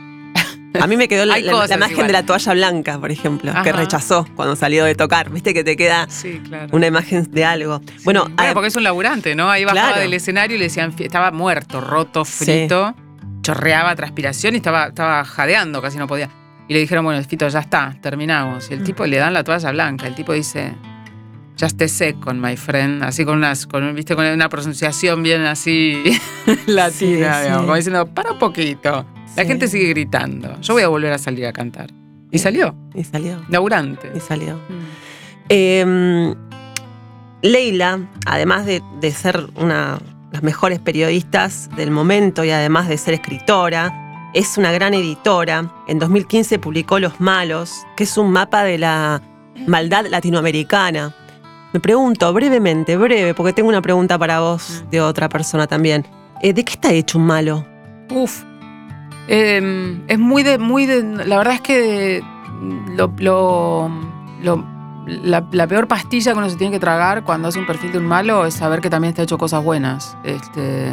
A mí me quedó la, imagen igual. de la toalla blanca, por ejemplo, que rechazó cuando salió de tocar. Viste que te queda Sí, claro. una imagen de algo. Sí. Bueno, ah, porque es un laburante, ¿no? Ahí bajaba Claro. del escenario y le decían, estaba muerto, roto, Sí. frito, chorreaba transpiración y estaba, estaba jadeando, casi no podía. Y le dijeron, bueno, Fito, ya está, terminamos. Y el tipo le dan la toalla blanca. El tipo dice, just a second, my friend. Así con unas, con, ¿viste? con una pronunciación bien así latina, Sí, digamos, sí. como diciendo, para un poquito. La Sí. gente sigue gritando. Yo voy a volver a salir a cantar. Y salió, y salió, laburante. y salió. Mm. Eh, Leila, además de, de ser una de las mejores periodistas del momento y además de ser escritora, es una gran editora. En 2015 publicó Los Malos, que es un mapa de la maldad latinoamericana. Me pregunto brevemente, breve, porque tengo una pregunta para vos de otra persona también. Eh, ¿De qué está hecho un malo? Uf. Eh, es muy de, muy de. La verdad es que lo, lo- lo- la, la peor pastilla que uno se tiene que tragar cuando hace un perfil de un malo es saber que también está hecho cosas buenas. Este,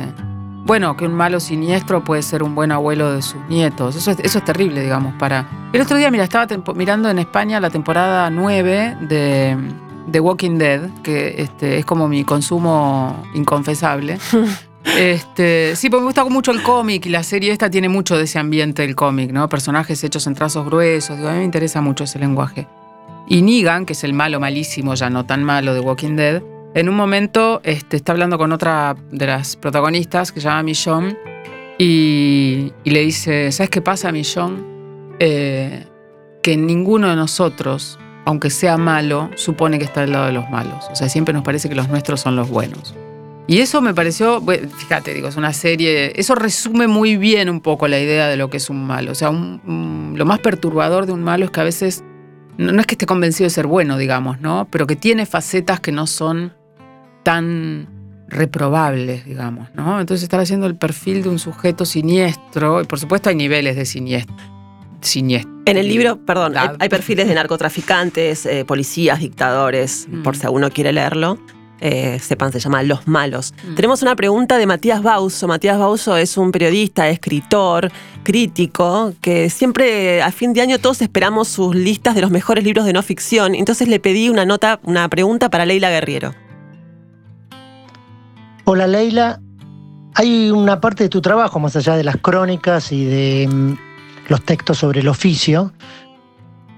bueno, que un malo siniestro puede ser un buen abuelo de sus nietos. Eso es, eso es terrible, digamos, para. El otro día, mira, estaba mirando en España la temporada 9 de, de Walking Dead, que este, es como mi consumo inconfesable. Este, sí, porque me gusta mucho el cómic y la serie esta tiene mucho de ese ambiente del cómic, ¿no? Personajes hechos en trazos gruesos, digo, a mí me interesa mucho ese lenguaje. Y Negan, que es el malo malísimo, ya no tan malo de Walking Dead, en un momento este, está hablando con otra de las protagonistas que se llama Michonne y, y le dice, ¿sabes qué pasa, Michonne? Eh, que ninguno de nosotros, aunque sea malo, supone que está del lado de los malos. O sea, siempre nos parece que los nuestros son los buenos. Y eso me pareció, fíjate, digo, es una serie, eso resume muy bien un poco la idea de lo que es un malo. O sea, un- lo más perturbador de un malo es que a veces, no, no es que esté convencido de ser bueno, digamos, ¿no? Pero que tiene facetas que no son tan reprobables, digamos, ¿no? Entonces estar haciendo el perfil de un sujeto siniestro, y por supuesto hay niveles de siniestro. Siniestro. En el libro, perdón, hay perfiles de narcotraficantes, eh, policías, dictadores, Mm. por si alguno quiere leerlo. eh, sepan, se llama Los Malos. Mm. Tenemos una pregunta de Matías Bauso. Matías Bauso es un periodista, escritor, crítico, que siempre a fin de año todos esperamos sus listas de los mejores libros de no ficción. Entonces le pedí una nota, una pregunta para Leila Guerriero. Hola Leila, hay una parte de tu trabajo, más allá de las crónicas y de mm, los textos sobre el oficio,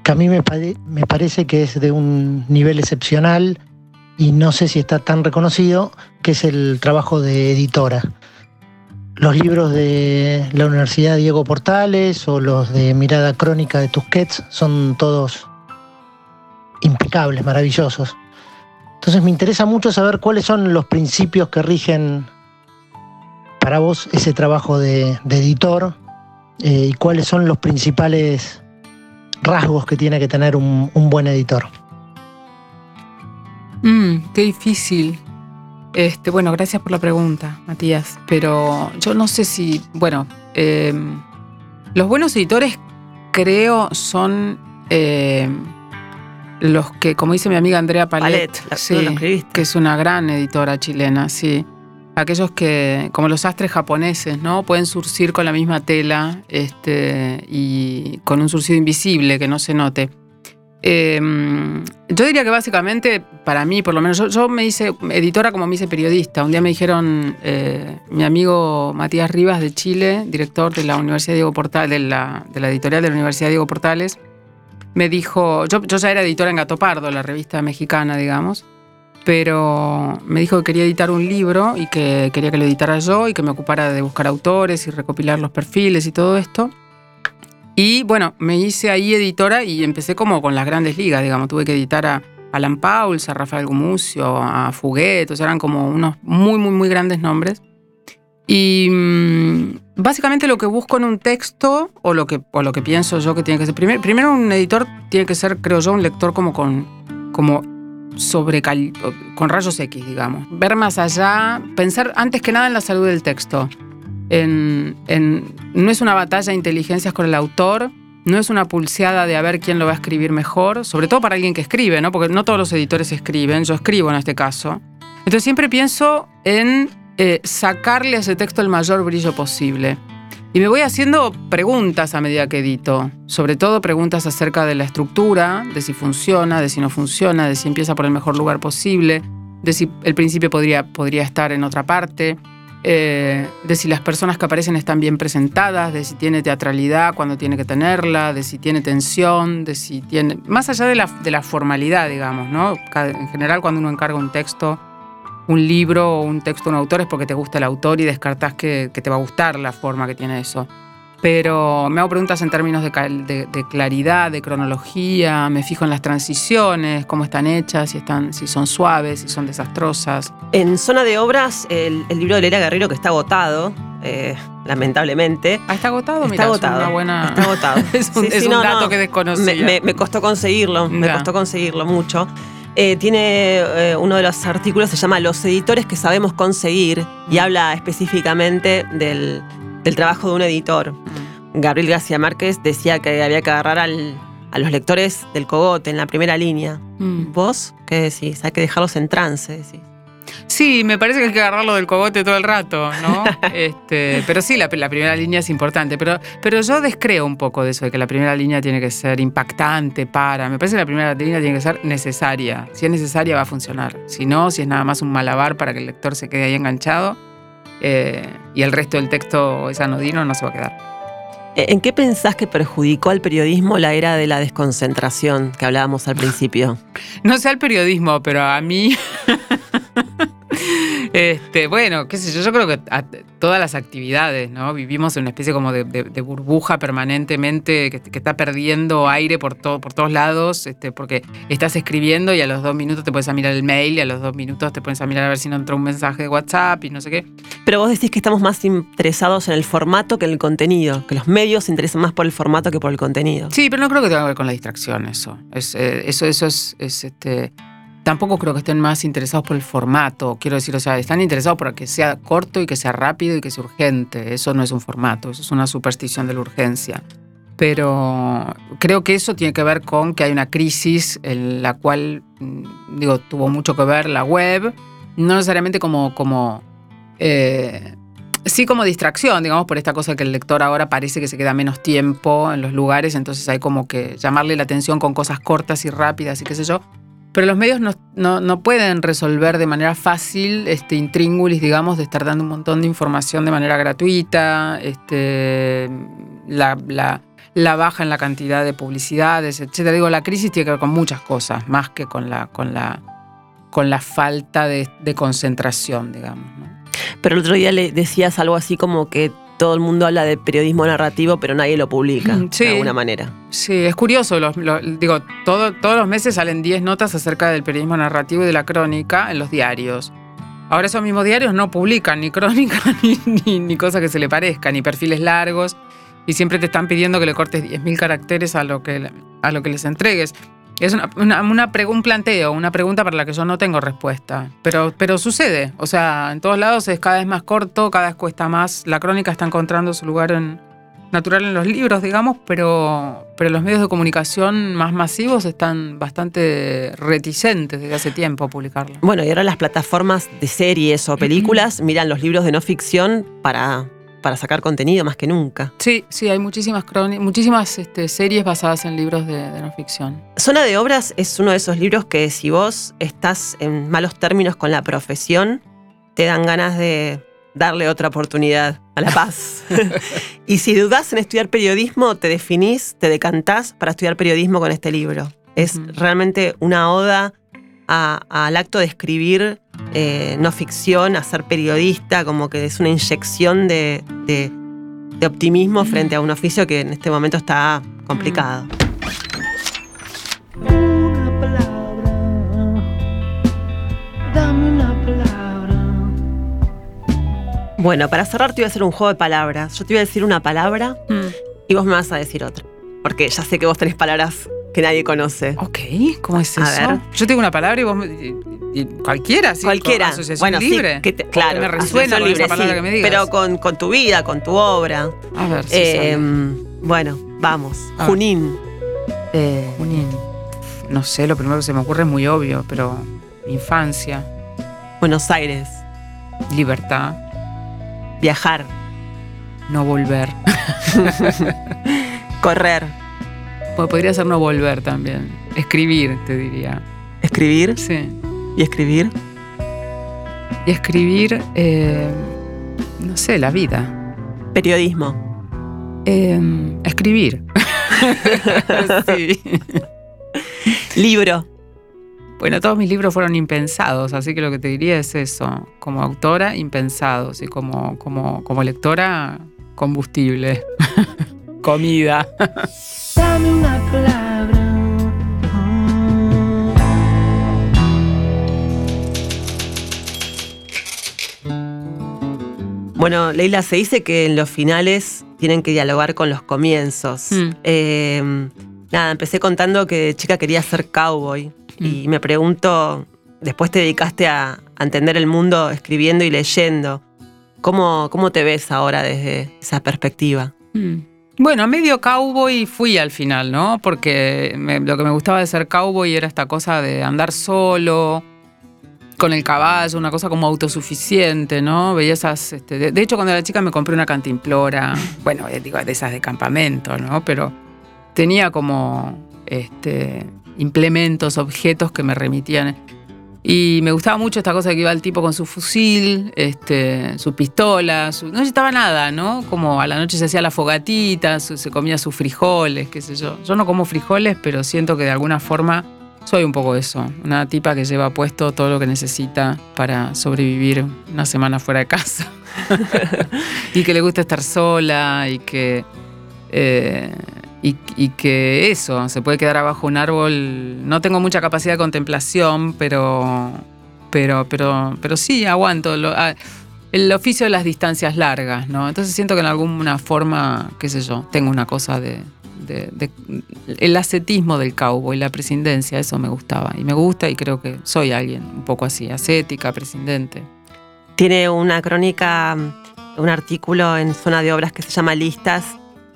que a mí me, pare- me parece que es de un nivel excepcional y no sé si está tan reconocido, que es el trabajo de editora. Los libros de la Universidad Diego Portales o los de Mirada Crónica de Tusquets son todos impecables, maravillosos. Entonces me interesa mucho saber cuáles son los principios que rigen para vos ese trabajo de, de editor eh, y cuáles son los principales rasgos que tiene que tener un, un buen editor. Mm, qué difícil. Este, bueno, gracias por la pregunta, Matías. Pero yo no sé si, bueno, eh, los buenos editores creo son eh, los que, como dice mi amiga Andrea Palet, la- sí, que es una gran editora chilena, sí. Aquellos que, como los astres japoneses, ¿no? Pueden surcir con la misma tela este, y con un surcido invisible que no se note. Eh, yo diría que básicamente, para mí, por lo menos, yo, me hice editora como me hice periodista. Un día me dijeron, eh, mi amigo Matías Rivas de Chile, director de la Universidad Diego Portales, de la editorial de la Universidad Diego Portales, me dijo, yo, yo ya era editora en Gato Pardo, la revista mexicana, digamos, pero me dijo que quería editar un libro y que quería que lo editara yo y que me ocupara de buscar autores y recopilar los perfiles y todo esto. Y bueno, me hice ahí editora y empecé como con las grandes ligas, digamos. Tuve que editar a Alan Pauls, a Rafael Gumucio, a Fuguet, o sea, eran como unos muy, muy, muy grandes nombres. Y mm, básicamente lo que busco en un texto, o lo que, o lo que pienso yo que tiene que ser, primero, primero un editor tiene que ser, creo yo, un lector como con, como sobre con rayos X, digamos. Ver más allá, pensar antes que nada en la salud del texto. En, en- no es una batalla de inteligencias con el autor, no es una pulseada de a ver quién lo va a escribir mejor, sobre todo para alguien que escribe, ¿no? porque no todos los editores escriben, yo escribo en este caso. Entonces siempre pienso en eh, sacarle a ese texto el mayor brillo posible. Y me voy haciendo preguntas a medida que edito, sobre todo preguntas acerca de la estructura, de si funciona, de si no funciona, de si empieza por el mejor lugar posible, de si el principio podría, podría estar en otra parte, eh, de si las personas que aparecen están bien presentadas, de si tiene teatralidad cuando tiene que tenerla, de si tiene tensión, de si tiene... Más allá de la, de la formalidad, digamos, ¿no? En general cuando uno encarga un texto, un libro o un texto de un autor es porque te gusta el autor y descartás que, que te va a gustar la forma que tiene eso. Pero me hago preguntas en términos de, cal- de- de claridad, de cronología, me fijo en las transiciones, cómo están hechas, si, están, si son suaves, si son desastrosas. En zona de obras, el, el libro de Leila Guerrero que está agotado, eh, lamentablemente. Ah, está agotado, Está Mira, es agotado. una buena... Está agotado. es un, Sí, es sí, un no, dato no. que desconocía. Me, me- me costó conseguirlo, me Ya. costó conseguirlo mucho. Eh, tiene eh, uno de los artículos, se llama Los editores que sabemos conseguir y habla específicamente del, del trabajo de un editor. Gabriel García Márquez decía que había que agarrar al- a los lectores del cogote en la primera línea. Mm. ¿Vos qué decís? Hay que dejarlos en trance, decís. Sí, me parece que hay que agarrarlo del cogote todo el rato, ¿no? este, pero sí, la, la primera línea es importante. Pero, pero yo descreo un poco de eso, de que la primera línea tiene que ser impactante para. Me parece que la primera línea tiene que ser necesaria. Si es necesaria, va a funcionar. Si no, si es nada más un malabar para que el lector se quede ahí enganchado eh, y el resto del texto es anodino, no se va a quedar. Eh, ¿En qué pensás que perjudicó al periodismo la era de la desconcentración que hablábamos al principio? No sé al periodismo, pero a mí. este, bueno, qué sé yo, yo creo que a todas las actividades, ¿no? Vivimos en una especie como de, de- de burbuja permanentemente que, que está perdiendo aire por, todo, por todos lados, este, porque estás escribiendo y a los dos minutos te pones a mirar el mail y a los dos minutos te pones a mirar a ver si no entró un mensaje de WhatsApp y no sé qué. Pero vos decís que estamos más interesados en el formato que en el contenido, que los medios se interesan más por el formato que por el contenido. Sí, pero no creo que tenga que ver con la distracción eso. Es, eh, eso, eso es, es, este. Tampoco creo que estén más interesados por el formato. Quiero decir, o sea, están interesados por que sea corto y que sea rápido y que sea urgente. Eso no es un formato, eso es una superstición de la urgencia. Pero creo que eso tiene que ver con que hay una crisis en la cual, mm, digo, tuvo mucho que ver la web, no necesariamente como, como eh, sí como distracción, digamos, por esta cosa que el lector ahora parece que se queda menos tiempo en los lugares, entonces hay como que llamarle la atención con cosas cortas y rápidas y qué sé yo. Pero los medios no, no- no pueden resolver de manera fácil este intríngulis, digamos, de estar dando un montón de información de manera gratuita, este, la, la- baja en la cantidad de publicidades, etc. Digo, la crisis tiene que ver con muchas cosas, más que con la, con la, con la falta de, de concentración, digamos. ¿no? Pero el otro día le decías algo así como que todo el mundo habla de periodismo narrativo, pero nadie lo publica Sí. de alguna manera. Sí, es curioso. los- los- digo, todo- todos los meses salen 10 notas acerca del periodismo narrativo y de la crónica en los diarios. Ahora esos mismos diarios no publican ni crónica ni, ni, ni cosa que se le parezca, ni perfiles largos. Y siempre te están pidiendo que le cortes 10.000 caracteres a lo, que, a lo que les entregues. Es una, una, una un planteo, una pregunta para la que yo no tengo respuesta. Pero, pero sucede. O sea, en todos lados es cada vez más corto, cada vez cuesta más. La crónica está encontrando su lugar en- natural en los libros, digamos, pero, pero los medios de comunicación más masivos están bastante reticentes desde hace tiempo a publicarlo. Bueno, y ahora las plataformas de series o películas miran los libros de no ficción para, para sacar contenido más que nunca. Sí, sí, hay muchísimas, muchísimas este, series basadas en libros de, de no ficción. Zona de Obras es uno de esos libros que si vos estás en malos términos con la profesión, te dan ganas de darle otra oportunidad a la paz. y si dudás en estudiar periodismo, te definís, te decantás para estudiar periodismo con este libro. Es realmente una oda al acto de escribir eh, no ficción, a ser periodista, como que es una inyección de, de- de optimismo frente a un oficio que en este momento está complicado. Una palabra, dame una palabra. Bueno, para cerrar te voy a hacer un juego de palabras. Yo te voy a decir una palabra y vos me vas a decir otra. Porque ya sé que vos tenés palabras que nadie conoce. Ok, ¿cómo es A eso? ver. Yo tengo una palabra y vos me- y- y- cualquiera, sí, Cualquiera. asociación bueno, libre. sí, que te- Porque claro, me resuena libre, esa palabra sí, que me digas. Pero con, con tu vida, con tu obra. a ver, sí, Eh, bueno, vamos. Junín. Eh, Junín. No sé, lo primero que se me ocurre es muy obvio, pero infancia, Buenos Aires. libertad, Viajar. no volver. Correr. Bueno, podría ser no volver también. Escribir, te diría. Escribir. Sí. Y escribir. Y escribir, eh, no sé, la vida. Periodismo. Eh, escribir. sí. Libro. Bueno, todos mis libros fueron impensados, así que lo que te diría es eso. Como autora, impensados. Y como, como, como lectora, combustible. Comida. Dame una palabra. Bueno, Leila, se dice que en los finales tienen que dialogar con los comienzos. Mm. Eh, nada, empecé contando que de chica quería ser cowboy. Y me pregunto, después te dedicaste a, a entender el mundo escribiendo y leyendo. ¿Cómo, ¿Cómo te ves ahora desde esa perspectiva? Mm. Bueno, medio cowboy fui al final, ¿no? Porque me- lo que me gustaba de ser cowboy era esta cosa de andar solo, con el caballo, una cosa como autosuficiente, ¿no? Veía esas. este, de, de hecho, cuando era chica me compré una cantimplora, bueno, eh, digo, de esas de campamento, ¿no? Pero tenía como este, implementos, objetos que me remitían. Y me gustaba mucho esta cosa que iba el tipo con su fusil, este, su pistola, su- no necesitaba nada, ¿no? Como a la noche se hacía la fogatita, su- se comía sus frijoles, qué sé yo. Yo no como frijoles, pero siento que de alguna forma soy un poco eso. Una tipa que lleva puesto todo lo que necesita para sobrevivir una semana fuera de casa. y que le gusta estar sola y que. eh, y, que eso, se puede quedar abajo un árbol. No tengo mucha capacidad de contemplación, pero. Pero, pero, pero sí, aguanto. ah, el oficio de las distancias largas, ¿no? Entonces siento que en alguna forma, qué sé yo, tengo una cosa de. de- el ascetismo del cowboy, la prescindencia, eso me gustaba. Y me gusta y creo que soy alguien un poco así, ascética, prescindente. Tiene una crónica, un artículo en Zona de Obras que se llama Listas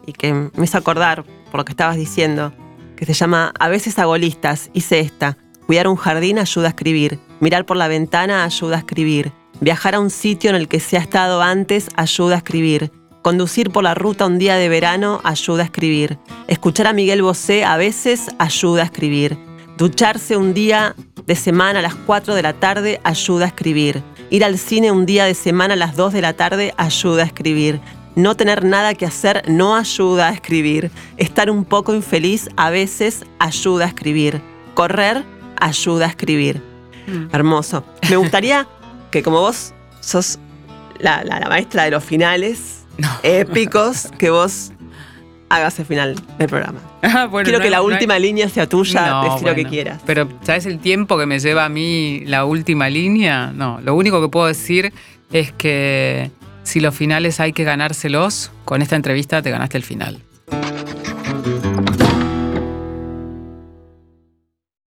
y que me hizo acordar por lo que estabas diciendo, que se llama A veces hago listas, hice esta. Cuidar un jardín ayuda a escribir. Mirar por la ventana ayuda a escribir. Viajar a un sitio en el que se ha estado antes ayuda a escribir. Conducir por la ruta un día de verano ayuda a escribir. Escuchar a Miguel Bosé a veces ayuda a escribir. Ducharse un día de semana a las 4 de la tarde ayuda a escribir. Ir al cine un día de semana a las 2 de la tarde ayuda a escribir. No tener nada que hacer no ayuda a escribir. Estar un poco infeliz a veces ayuda a escribir. Correr ayuda a escribir. Hermoso. Me gustaría que como vos sos la, la- la maestra de los finales No. épicos, que vos hagas el final del programa. Ah, bueno, Quiero no que la no hay- última línea sea tuya, No, decir lo que quieras. Pero, ¿sabes el tiempo que me lleva a mí la última línea? No, lo único que puedo decir es que si los finales hay que ganárselos, con esta entrevista te ganaste el final.